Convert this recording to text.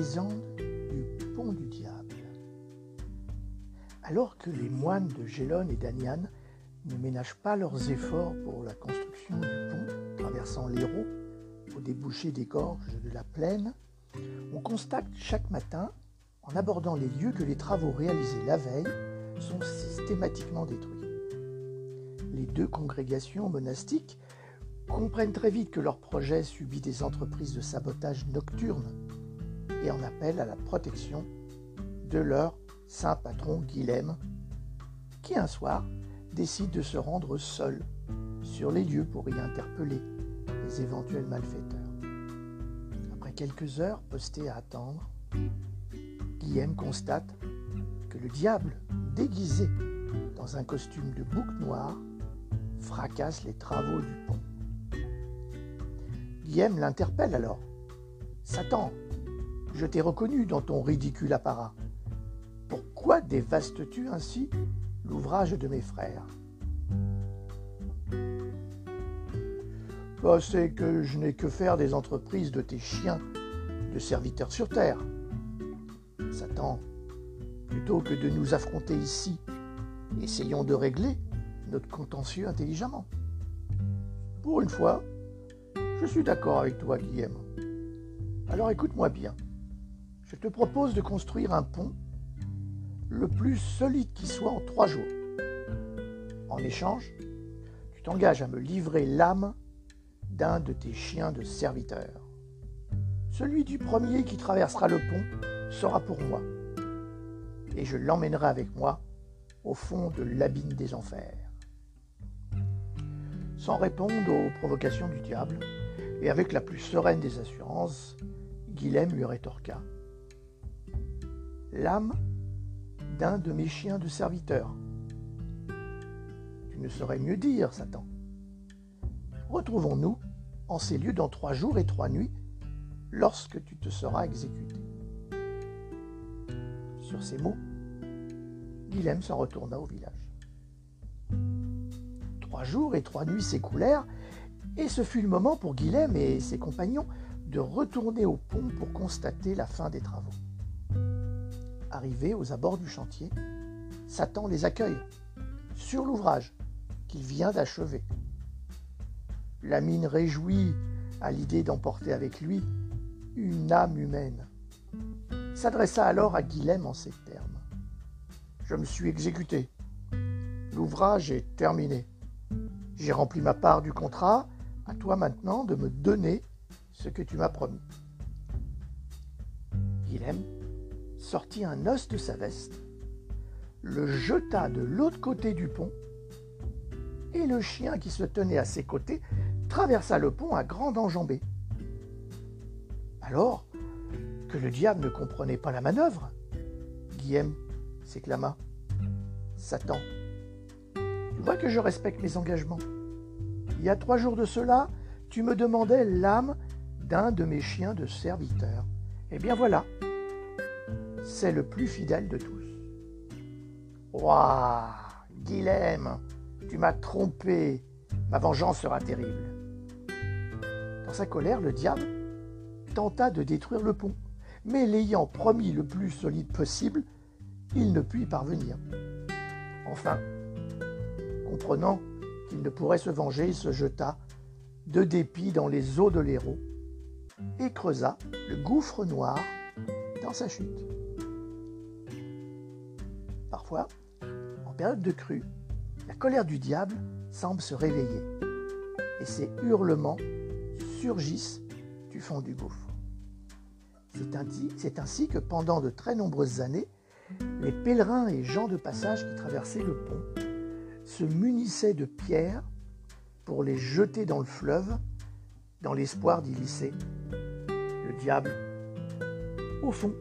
du pont du diable. Alors que les moines de Gélone et d'Anian ne ménagent pas leurs efforts pour la construction du pont traversant l'Hérault au débouché des gorges de la plaine, on constate chaque matin, en abordant les lieux, que les travaux réalisés la veille sont systématiquement détruits. Les deux congrégations monastiques comprennent très vite que leur projet subit des entreprises de sabotage nocturne et en appellent à la protection de leur saint patron Guilhem, qui un soir décide de se rendre seul sur les lieux pour y interpeller les éventuels malfaiteurs. Après quelques heures postées à attendre, Guillaume constate que le diable, déguisé dans un costume de bouc noir, fracasse les travaux du pont. Guillaume l'interpelle alors. Satan, je t'ai reconnu dans ton ridicule apparat. Pourquoi dévastes-tu ainsi l'ouvrage de mes frères? Bah, C'est que je n'ai que faire des entreprises de tes chiens, de serviteurs sur terre. Satan, plutôt que de nous affronter ici, essayons de régler notre contentieux intelligemment. Pour une fois, je suis d'accord avec toi, Guillaume. Alors écoute-moi bien. Je te propose de construire un pont le plus solide qui soit en trois jours. En échange, tu t'engages à me livrer l'âme d'un de tes chiens de serviteur. Celui du premier qui traversera le pont sera pour moi, et je l'emmènerai avec moi au fond de l'abîme des enfers. Sans répondre aux provocations du diable, et avec la plus sereine des assurances, Guilhem lui rétorqua. L'âme d'un de mes chiens de serviteur. Tu ne saurais mieux dire, Satan. Retrouvons-nous en ces lieux dans trois jours et trois nuits, lorsque tu te seras exécuté. Sur ces mots, Guilhem s'en retourna au village. Trois jours et trois nuits s'écoulèrent, et ce fut le moment pour Guilhem et ses compagnons de retourner au pont pour constater la fin des travaux. Arrivés aux abords du chantier, Satan les accueille sur l'ouvrage qu'il vient d'achever. La mine réjouie à l'idée d'emporter avec lui une âme humaine. S'adressa alors à Guilhem en ces termes. Je me suis exécuté. L'ouvrage est terminé. J'ai rempli ma part du contrat. À toi maintenant de me donner ce que tu m'as promis. Guilhem sortit un os de sa veste, le jeta de l'autre côté du pont, et le chien qui se tenait à ses côtés traversa le pont à grande enjambée. Alors que le diable ne comprenait pas la manœuvre, Guillaume s'éclama. Satan, tu vois que je respecte mes engagements. Il y a trois jours de cela, tu me demandais l'âme d'un de mes chiens de serviteur. Eh bien voilà, c'est le plus fidèle de tous. Ouah, Guilhem, tu m'as trompé, ma vengeance sera terrible. Dans sa colère, le diable tenta de détruire le pont, mais l'ayant promis le plus solide possible, il ne put y parvenir. Enfin, comprenant qu'il ne pourrait se venger, il se jeta de dépit dans les eaux de l'Hérault et creusa le gouffre noir dans sa chute. Parfois, en période de crue, la colère du diable semble se réveiller et ses hurlements surgissent du fond du gouffre. C'est ainsi, que pendant de très nombreuses années, les pèlerins et gens de passage qui traversaient le pont se munissaient de pierres pour les jeter dans le fleuve dans l'espoir d'y lisser le diable au fond